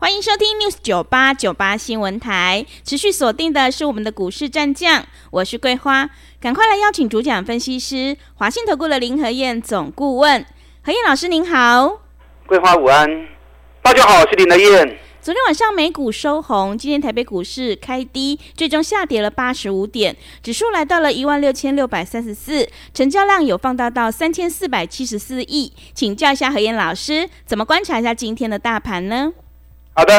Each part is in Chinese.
欢迎收听 News 九八九八新闻台，持续锁定的是我们的股市战将，我是桂花，赶快来邀请主讲分析师华信投顾的林和燕总顾问，何燕老师您好，桂花午安，大家好，我是林和燕。昨天晚上美股收红，今天台北股市开低，最终下跌了八十五点，指数来到了一万六千六百三十四，成交量有放大到三千四百七十四亿，请教一下何燕老师，怎么观察一下今天的大盘呢？好的，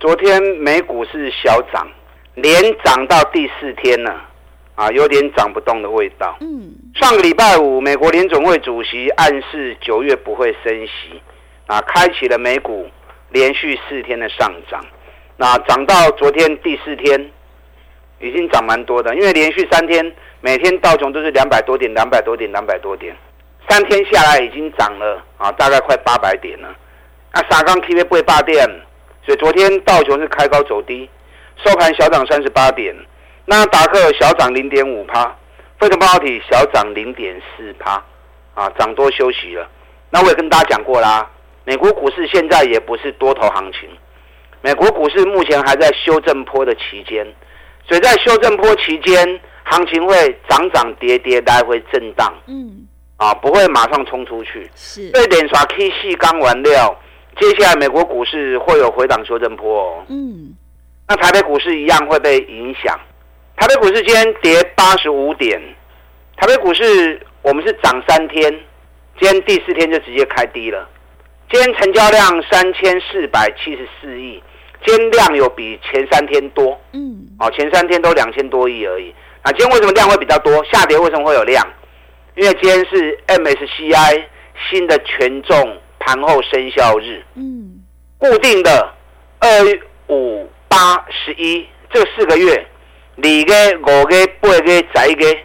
昨天美股是小涨，连涨到第四天了，啊，有点涨不动的味道。嗯，上个礼拜五，美国联总会主席暗示九月不会升息，啊，开启了美股连续四天的上涨。那涨到昨天第四天，已经涨蛮多的，因为连续三天每天道琼都是两百多点、两百多点、两百多点，三天下来已经涨了啊，大概快八百点了。那沙钢 K V 不会霸点。所以昨天道琼是开高走低，收盘小涨三十八点，那达克小涨零点五趴，费城半导体小涨零点四趴，啊，涨多休息了。那我也跟大家讲过啦，美国股市现在也不是多头行情，美国股市目前还在修正波的期间，所以在修正波期间，行情会涨涨跌跌来回震荡，嗯，啊，不会马上冲出去。是，对点刷 K 线刚完料。接下来美国股市会有回档修正波哦。嗯，那台北股市一样会被影响。台北股市今天跌八十五点，台北股市我们是涨三天，今天第四天就直接开低了。今天成交量三千四百七十四亿，今天量有比前三天多。嗯，哦，前三天都两千多亿而已。那今天为什么量会比较多？下跌为什么会有量？因为今天是 MSCI 新的权重。盘后生效日，嗯，固定的二五八十一这四个月，二个、五个、八个、十一个，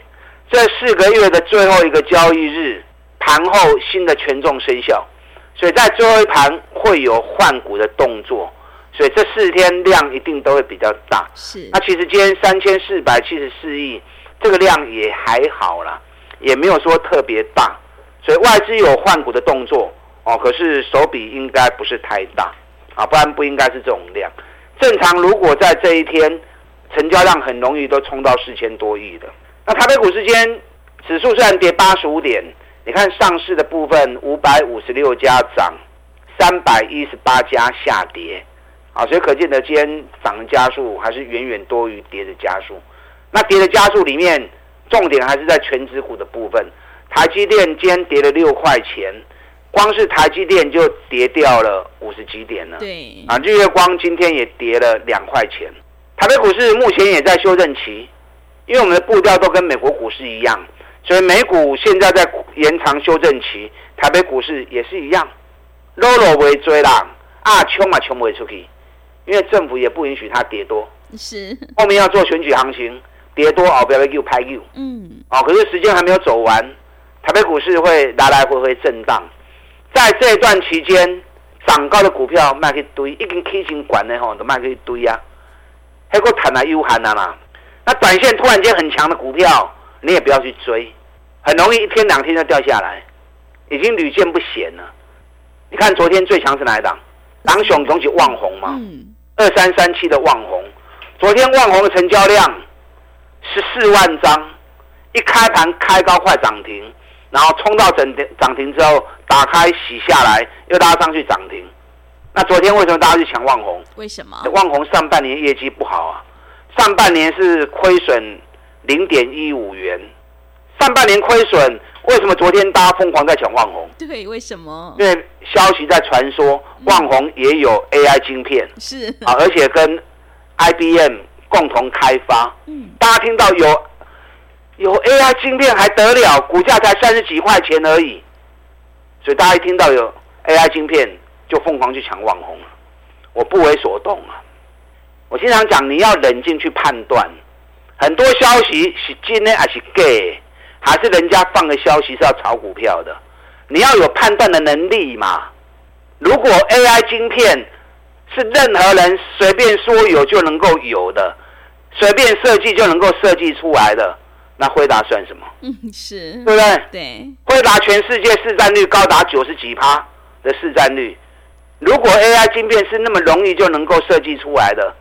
这四个月的最后一个交易日，盘后新的权重生效，所以在最后一盘会有换股的动作，所以这四天量一定都会比较大。是，那其实今天三千四百七十四亿，这个量也还好啦，也没有说特别大，所以外资有换股的动作。哦，可是手笔应该不是太大啊，不然不应该是这种量。正常如果在这一天，成交量很容易都冲到四千多亿的。那台北股市间指数虽然跌八十五点，你看上市的部分五百五十六家涨，三百一十八家下跌，啊，所以可见的今天涨的加速还是远远多于跌的加速。那跌的加速里面，重点还是在权值股的部分，台积电今天跌了六块钱。光是台积电就跌掉了五十几点了，对。啊，日月光今天也跌了两块钱。台北股市目前也在修正期，因为我们的步调都跟美国股市一样，所以美股现在在延长修正期，台北股市也是一样，落落为追啦，啊，穷嘛穷不出去，因为政府也不允许它跌多，是。后面要做选举行情，跌多哦，不要又拍 U，嗯，哦，可是时间还没有走完，台北股市会来来回回震荡。在这一段期间，涨高的股票卖去堆，已经 K 型管的吼都卖去堆呀，还够谈来又喊了嘛。那短线突然间很强的股票，你也不要去追，很容易一天两天就掉下来，已经屡见不鲜了。你看昨天最强是哪一档？狼熊总起旺红嘛，二三三七的旺红，昨天旺红的成交量十四万张，一开盘开高快涨停。然后冲到整停涨停之后，打开洗下来，又拉上去涨停。那昨天为什么大家去抢旺宏？为什么？旺宏上半年业绩不好啊，上半年是亏损零点一五元。上半年亏损，为什么昨天大家疯狂在抢旺宏？对，为什么？因为消息在传说，旺宏也有 AI 晶片，是啊，而且跟 IBM 共同开发。嗯，大家听到有。有 AI 晶片还得了，股价才三十几块钱而已，所以大家一听到有 AI 晶片就疯狂去抢旺宏，我不为所动啊。我经常讲，你要冷静去判断，很多消息是真的还是假的，还是人家放的消息是要炒股票的？你要有判断的能力嘛。如果 AI 晶片是任何人随便说有就能够有的，随便设计就能够设计出来的，那辉达算什么？嗯，是，对不对？对，辉达全世界市占率高达九十几趴的市占率。如果 AI 晶片是那么容易就能够设计出来的，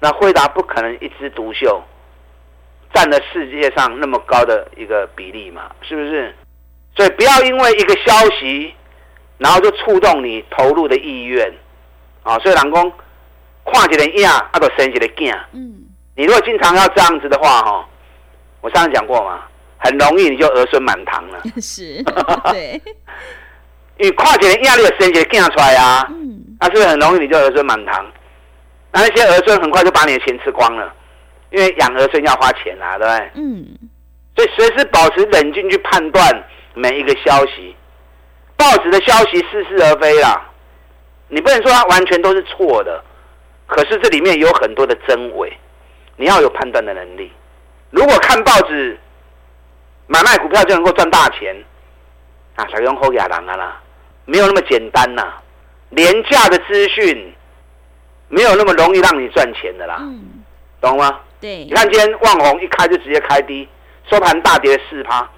那辉达不可能一枝独秀，占了世界上那么高的一个比例嘛？是不是？所以不要因为一个消息，然后就触动你投入的意愿啊！所以老公跨几年呀，啊，都生几个囝。嗯，你如果经常要这样子的话，哈，我上次讲过嘛，很容易你就儿孙满堂了。是，对。因为跨几年呀，你就生几个囝出来啊，嗯，那是不是很容易你就儿孙满堂？那那些儿孙很快就把你的钱吃光了，因为养儿孙要花钱啊，对不对？嗯。所以随时保持冷静去判断。每一个消息，报纸的消息似是而非啦，你不能说它完全都是错的，可是这里面有很多的真伪，你要有判断的能力。如果看报纸买卖股票就能够赚大钱，啊，小用后亚郎啊啦，没有那么简单呐、啊，廉价的资讯没有那么容易让你赚钱的啦，嗯、懂吗？对，你看今天旺红一开就直接开低，收盘大跌四趴。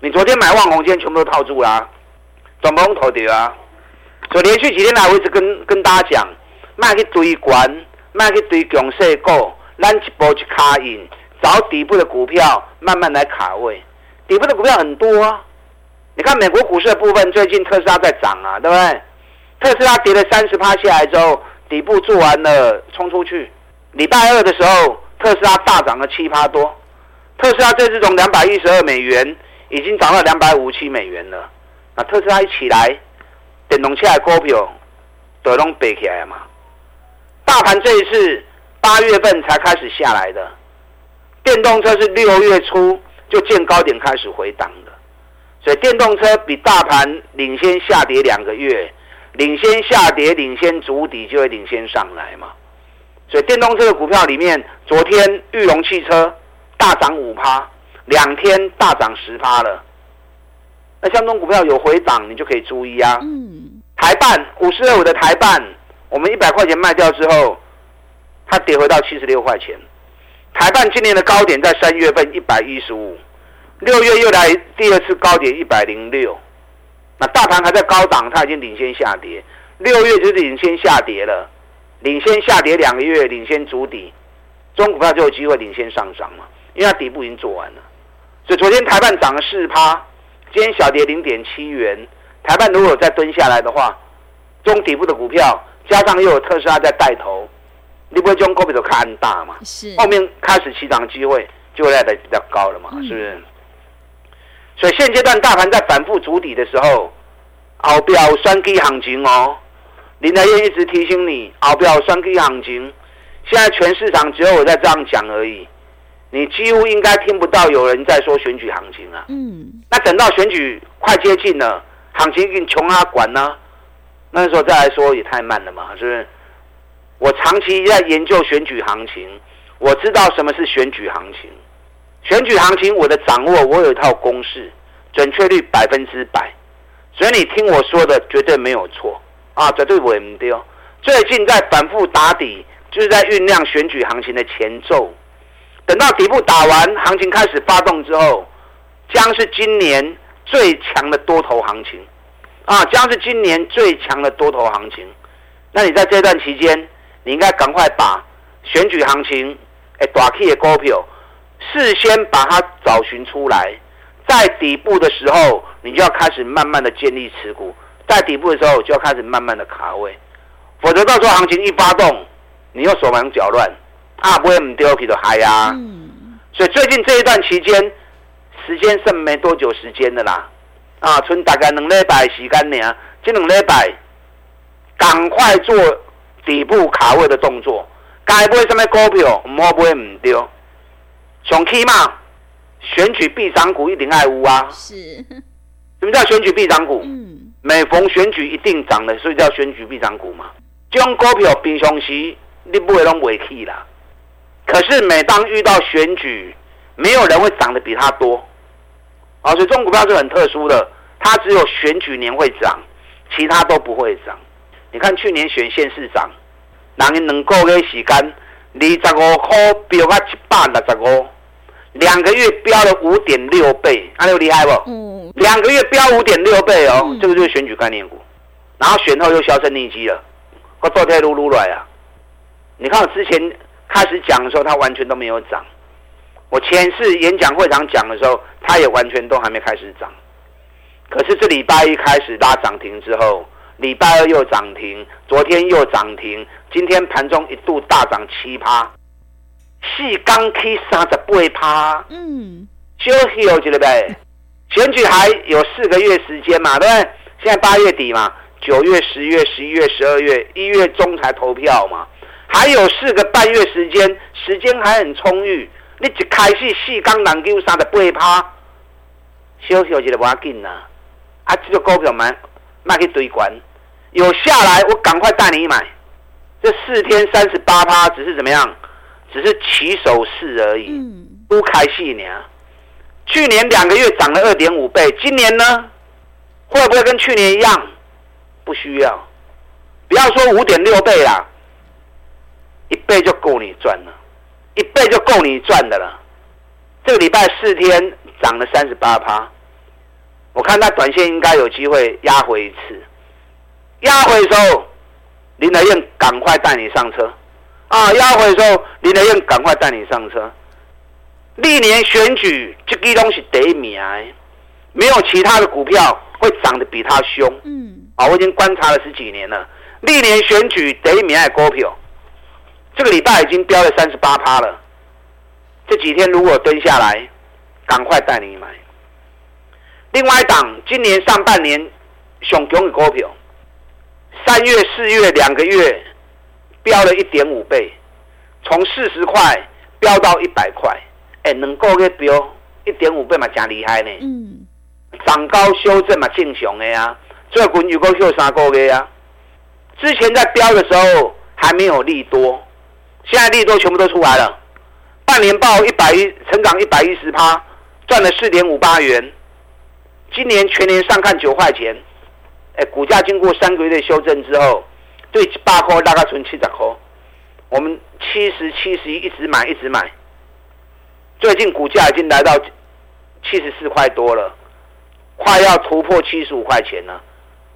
你昨天买旺红，今天全部都套住啦，总不用投掉啊！所以连续几天来，我一直跟跟大家讲，卖去堆关，卖去堆强势股，咱一波去卡印，找底部的股票，慢慢来卡位。底部的股票很多啊，你看美国股市的部分，最近特斯拉在涨啊，对不对？特斯拉跌了三十趴下来之后，底部做完了，冲出去。礼拜二的时候，特斯拉大涨了七趴多，特斯拉这次从两百一十二美元。已经涨到两百五七美元了，那特斯拉一起来，电动车的股票都拢背起来了嘛。大盘这一次八月份才开始下来的，电动车是六月初就见高点开始回档的，所以电动车比大盘领先下跌两个月，领先下跌，领先主底就会领先上来嘛。所以电动车的股票里面，昨天裕隆汽车大涨五趴。两天大涨十趴了，那相中股票有回档，你就可以注意啊。嗯。台半五十二五的台半，我们一百块钱卖掉之后，它跌回到七十六块钱。台半今年的高点在三月份一百一十五，六月又来第二次高点一百零六。那大盘还在高档，它已经领先下跌。六月就是领先下跌了，领先下跌两个月，领先筑底，中股票就有机会领先上涨嘛，因为它底部已经做完了。所以昨天台半涨了四趴，今天小跌零点七元。台半如果再蹲下来的话，中底部的股票加上又有特斯拉在带头，你不会将股票都看大嘛？是。后面开始起涨机会就会来的比较高了嘛？是不是？嗯、所以现阶段大盘在反复筑底的时候，后边有双 K 行情哦。林台燕一直提醒你，后边有双 K 行情。现在全市场只有我在这样讲而已。你几乎应该听不到有人在说选举行情啊。嗯。那等到选举快接近了，行情给你穷啊管呢？那时候再来说也太慢了嘛，是不是？我长期在研究选举行情，我知道什么是选举行情。选举行情我的掌握，我有一套公式，准确率百分之百。所以你听我说的绝对没有错啊，绝对不会丢。最近在反复打底，就是在酝酿选举行情的前奏。等到底部打完，行情开始发动之后，将是今年最强的多头行情，啊，将是今年最强的多头行情。那你在这段期间，你应该赶快把选举行情，哎，大 K 的股票，事先把它找寻出来，在底部的时候，你就要开始慢慢的建立持股，在底部的时候就要开始慢慢的卡位，否则到时候行情一发动，你又手忙脚乱。啊，不会唔丢皮的嗨呀！嗯、所以最近这一段期间，时间剩没多久时间的啦，啊，剩大概两礼拜时间呢，这两礼拜赶快做底部卡位的动作，该买什么股票，唔好买唔丢，上起嘛，选举必涨股一定爱乌啊！是，什么叫选举必涨股？嗯，每逢选举一定涨的，所以叫选举必涨股嘛。这种股票平常时你不会拢未起啦。可是每当遇到选举，没有人会涨得比它多。啊，所以这种股票是很特殊的，它只有选举年会涨，其他都不会涨。你看去年选县市长，人两个月时间，二十五块飙到一百六十五，两个月飙了五点六倍，啊，有厉害不？嗯。两个月飙五点六倍哦，嗯、这个就是选举概念股。然后选后又销声匿迹了，我昨天撸撸来啊！你看我之前开始讲的时候，它完全都没有涨。我前次演讲会场讲的时候，它也完全都还没开始涨。可是这礼拜一开始拉涨停之后，礼拜二又涨停，昨天又涨停，今天盘中一度大涨七趴，四刚 K 三十八趴，嗯，休息有几个呗？选举还有四个月时间嘛，对不对？现在八月底嘛，九月、十月、十一月、十二月，一月中才投票嘛，还有四个半月时间，时间还很充裕。你一开始四刚难救三十八趴，休息有几个不要紧呐？啊，这个股票买卖去堆关，有下来我赶快带你买。这四天三十八趴只是怎么样？只是起手式而已，不开戏呢。去年两个月涨了二点五倍，今年呢，会不会跟去年一样？不需要，不要说五点六倍啦，一倍就够你赚了，一倍就够你赚的了。这个礼拜四天涨了三十八趴，我看它短线应该有机会压回一次，压回的时候，林德燕赶快带你上车啊！压回的时候，林德燕赶快带你上车。历年选举这个东西第一名，没有其他的股票会涨得比它凶。嗯，啊，我已经观察了十几年了。历年选举第一名的股票，这个礼拜已经飙了三十八趴了。这几天如果蹲下来，赶快带你买。另外一档，今年上半年上强的股票，三月、四月两个月飙了一点五倍，从四十块飙到一百块。哎，两个月飙一点五倍嘛，真厉害呢。嗯，涨高修正嘛，正常的呀。最近有个休三个月啊。之前在飙的时候还没有利多，现在利多全部都出来了。半年报一百一，成长一百一十趴，赚了四点五八元。今年全年上看九块钱。哎，股价经过三个月的修正之后，对八块大概存七十块。我们七十七十一一直买一直买。最近股价已经来到七十四块多了，快要突破七十五块钱了。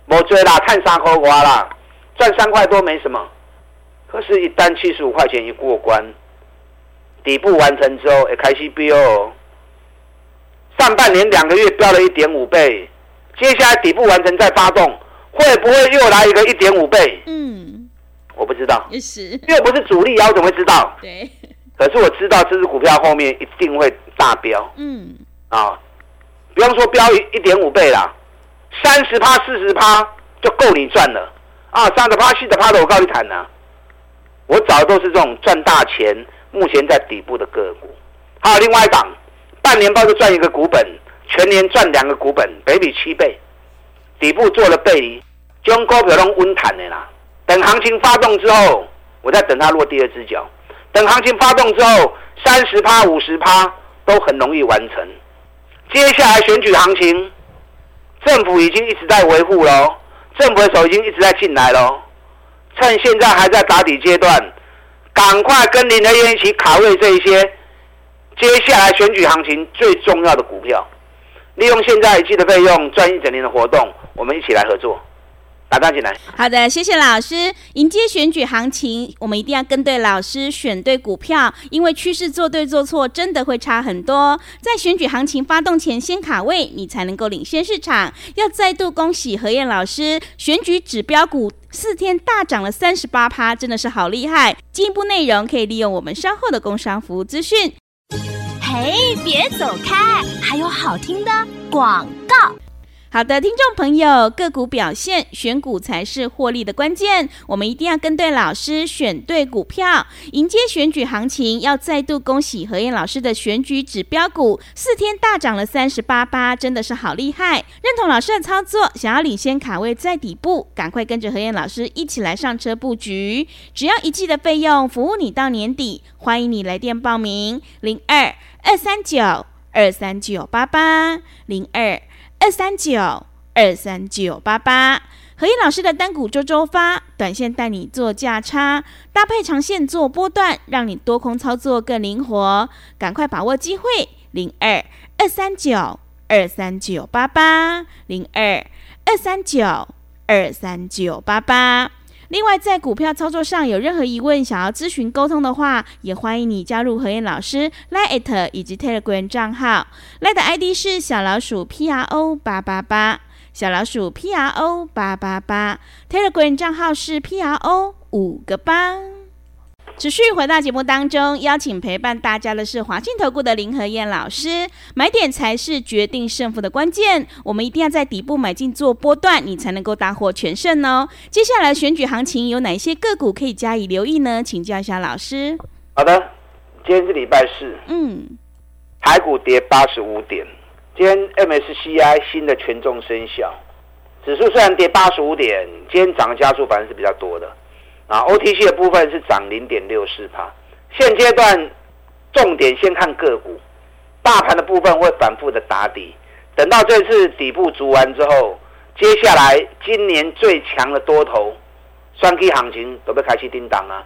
我追啦，看三块瓜啦，赚三块多没什么。可是，一旦七十五块钱一过关，底部完成之后，也开始飙。上半年两个月飙了一点五倍，接下来底部完成再发动，会不会又来一个一点五倍？嗯，我不知道，也是，又不是主力，我怎么会知道？对。可是我知道这支股票后面一定会大飙，嗯，啊，不用说飙一一点五倍啦，三十趴四十趴就够你赚了，啊，三十趴四十趴的我告诉你谈呢，我找的都是这种赚大钱，目前在底部的个股。还有另外一档，半年报就赚一个股本，全年赚两个股本，北比七倍，底部做了背离，将股票都温弹的啦，等行情发动之后，我再等它落第二只脚。等行情发动之后，三十趴、五十趴都很容易完成。接下来选举行情，政府已经一直在维护喽，政府的手已经一直在进来喽。趁现在还在打底阶段，赶快跟林德燕一起卡位这一些接下来选举行情最重要的股票，利用现在一季的费用赚一整年的活动，我们一起来合作。打单进来。好的，谢谢老师。迎接选举行情，我们一定要跟对老师，选对股票，因为趋势做对做错真的会差很多。在选举行情发动前先卡位，你才能够领先市场。要再度恭喜何燕老师，选举指标股四天大涨了三十八趴，真的是好厉害。进一步内容可以利用我们稍后的工商服务资讯。哎，别走开，还有好听的广告。好的，听众朋友，个股表现，选股才是获利的关键。我们一定要跟对老师，选对股票，迎接选举行情。要再度恭喜何燕老师的选举指标股四天大涨了三十八八，真的是好厉害！认同老师的操作，想要领先卡位在底部，赶快跟着何燕老师一起来上车布局。只要一季的费用，服务你到年底。欢迎你来电报名：零二二三九二三九八八零二。二三九二三九八八，何燕老师的单股周周发，短线带你做价差，搭配长线做波段，让你多空操作更灵活。赶快把握机会，零二二三九二三九八八，零二二三九二三九八八。另外，在股票操作上有任何疑问，想要咨询沟通的话，也欢迎你加入何燕老师 Line@ 以及 Telegram 账号。Line 的 ID 是小老鼠 P R O 八八八，小老鼠 P R O 八八八。Telegram 账号是 P R O 五个八。持续回到节目当中，邀请陪伴大家的是华信投顾的林和燕老师。买点才是决定胜负的关键，我们一定要在底部买进做波段，你才能够大获全胜哦。接下来选举行情有哪些个股可以加以留意呢？请教一下老师。好的，今天是礼拜四，嗯，台股跌八十五点。今天 MSCI 新的权重生效，指数虽然跌八十五点，今天涨的家数反而是比较多的。啊，OTC 的部分是涨零点六四帕。现阶段重点先看个股，大盘的部分会反复的打底。等到这次底部足完之后，接下来今年最强的多头双 K 行情都被开启叮当啊！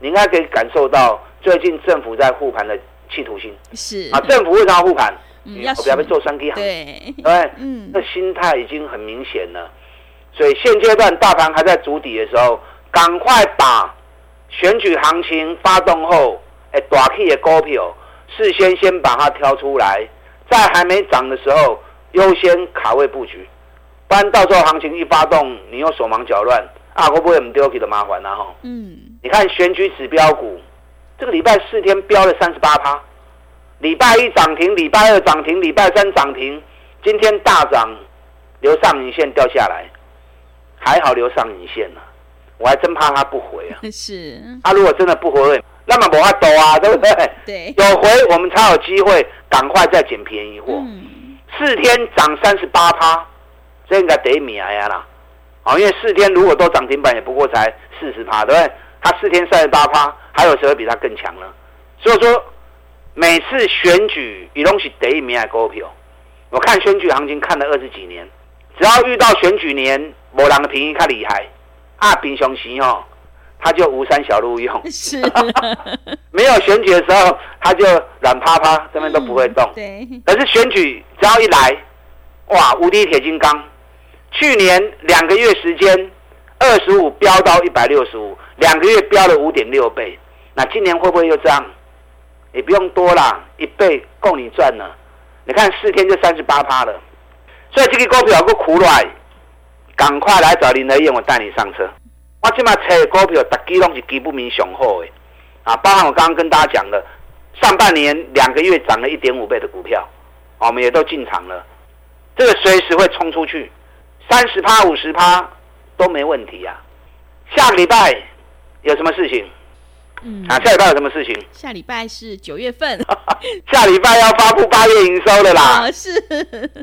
你应该可以感受到最近政府在护盘的企图心。是啊，政府为什么要护盘？嗯，要不要做双 K 行情？对，对，嗯，那心态已经很明显了。所以现阶段大盘还在筑底的时候。赶快把选举行情发动后，哎，大气的股票事先先把它挑出来，在还没涨的时候优先卡位布局，不然到时候行情一发动，你又手忙脚乱啊，会不会很丢弃的麻烦呢？哈，嗯，你看选举指标股，这个礼拜四天飙了三十八趴，礼拜一涨停，礼拜二涨停，礼拜三涨停，今天大涨，留上影线掉下来，还好留上影线了。我还真怕他不回啊！是，他、啊、如果真的不回，那么我还抖啊，对不对？对，有回我们才有机会赶快再捡便宜货。嗯、四天涨三十八趴，这应该得米哎呀啦！好，因为四天如果都涨停板，也不过才四十趴，对不对？他四天三十八趴，还有谁会比他更强呢？所以说，每次选举，一东西得米还股票。我看选举行情看了二十几年，只要遇到选举年，某人的便宜较厉害。啊，平常时哦，他就无山小路用。是，没有选举的时候，他就软趴趴，这边都不会动。嗯、对。可是选举只要一来，哇，无敌铁金刚。去年两个月时间，二十五飙到一百六十五，两个月飙了五点六倍。那今年会不会又这样？也不用多啦，一倍够你赚了。你看四天就三十八趴了，所以这个股票够苦来。赶快来找林德燕，我带你上车。我起码车股票，大基拢是基本面雄厚的啊，包含我刚刚跟大家讲的，上半年两个月涨了一点五倍的股票，我们也都进场了。这个随时会冲出去，三十趴、五十趴都没问题啊。下个礼拜有什么事情？嗯，啊，下礼拜有什么事情？下礼拜是九月份，下礼拜要发布八月营收的啦。哦，是。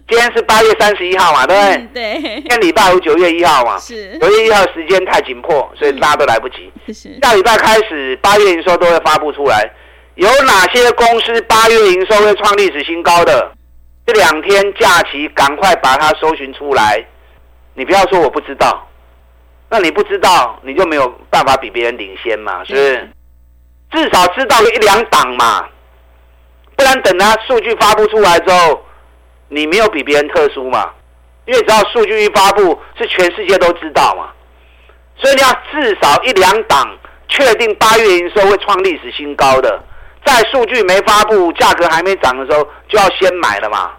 今天是八月三十一号嘛，对不对？嗯、对。今天礼拜五九月一号嘛。是。九月一号时间太紧迫，所以大家都来不及。是。下礼拜开始，八月营收都会发布出来。有哪些公司八月营收会创历史新高的？这两天假期，赶快把它搜寻出来。你不要说我不知道，那你不知道，你就没有办法比别人领先嘛，是不是？至少知道一两档嘛，不然等它数据发布出来之后，你没有比别人特殊嘛？因为只要数据一发布，是全世界都知道嘛。所以你要至少一两档确定八月营收会创历史新高的，在数据没发布、价格还没涨的时候，就要先买了嘛。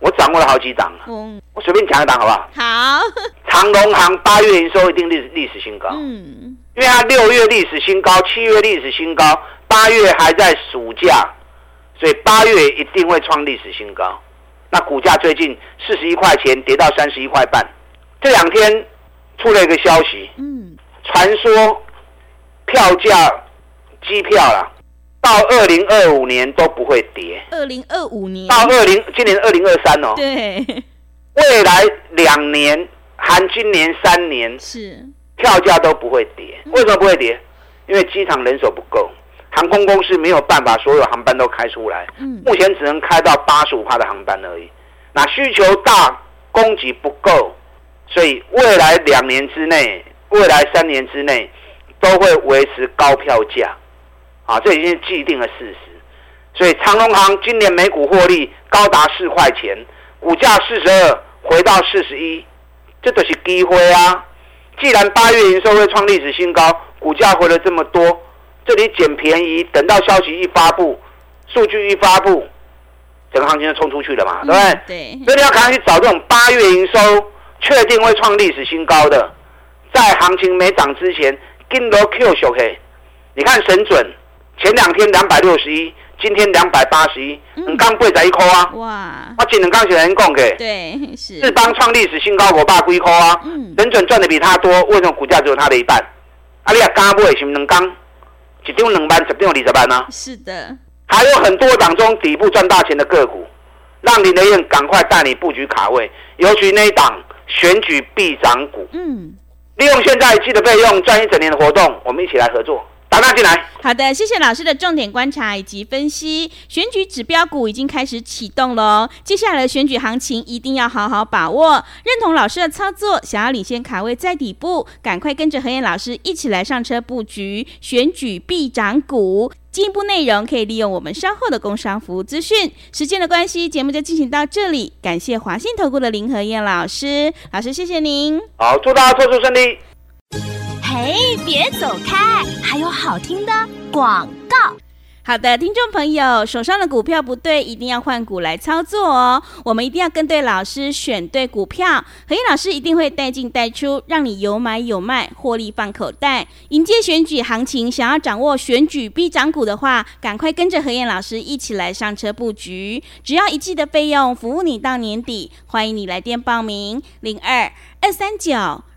我掌握了好几档，嗯，我随便讲一档好不好？好，长隆行八月营收一定历史历史新高，嗯。因为它六月历史新高，七月历史新高，八月还在暑假，所以八月一定会创历史新高。那股价最近四十一块钱跌到三十一块半，这两天出了一个消息，嗯，传说票价机票啦，到二零二五年都不会跌。二零二五年。到二零今年二零二三哦，对，未来两年含今年三年是票价都不会跌。为什么不会跌？因为机场人手不够。航空公司没有办法，所有航班都开出来。嗯，目前只能开到八十五趴的航班而已。那需求大，供给不够，所以未来两年之内，未来三年之内都会维持高票价。啊，这已经是既定的事实。所以长隆航今年每股获利高达四块钱，股价四十二回到四十一，这都是机会啊！既然八月营收会创历史新高，股价回了这么多。这里捡便宜，等到消息一发布，数据一发布，整个行情就冲出去了嘛，对不对？对。所以你要赶快去找这种八月营收确定会创历史新高的，在行情没涨之前，跟罗 Q 小 K，你看神准，前两天两百六十一，今天两百八十一，你刚贵在一块啊？哇！我今天刚写人讲给，对，是。智邦创历史新高，我爸贵块啊？嗯。神准赚的比他多，为什么股价只有他的一半？啊，你也刚不会是不是能刚？几定两班，几定二十班呢？是的，还有很多档中底部赚大钱的个股，让林德燕赶快带你布局卡位，尤其那一档选举必涨股。嗯，利用现在季的费用赚一整年的活动，我们一起来合作。打电话进来。好的，谢谢老师的重点观察以及分析。选举指标股已经开始启动喽，接下来的选举行情一定要好好把握。认同老师的操作，想要领先卡位在底部，赶快跟着何燕老师一起来上车布局选举必涨股。进一步内容可以利用我们稍后的工商服务资讯。时间的关系，节目就进行到这里。感谢华信投顾的林何燕老师，老师谢谢您。好，祝大家做出顺利。嘿，别走开！还有好听的广告。好的，听众朋友，手上的股票不对，一定要换股来操作哦。我们一定要跟对老师，选对股票。何燕老师一定会带进带出，让你有买有卖，获利放口袋。迎接选举行情，想要掌握选举必涨股的话，赶快跟着何燕老师一起来上车布局。只要一季的费用，服务你到年底。欢迎你来电报名：零二二三九。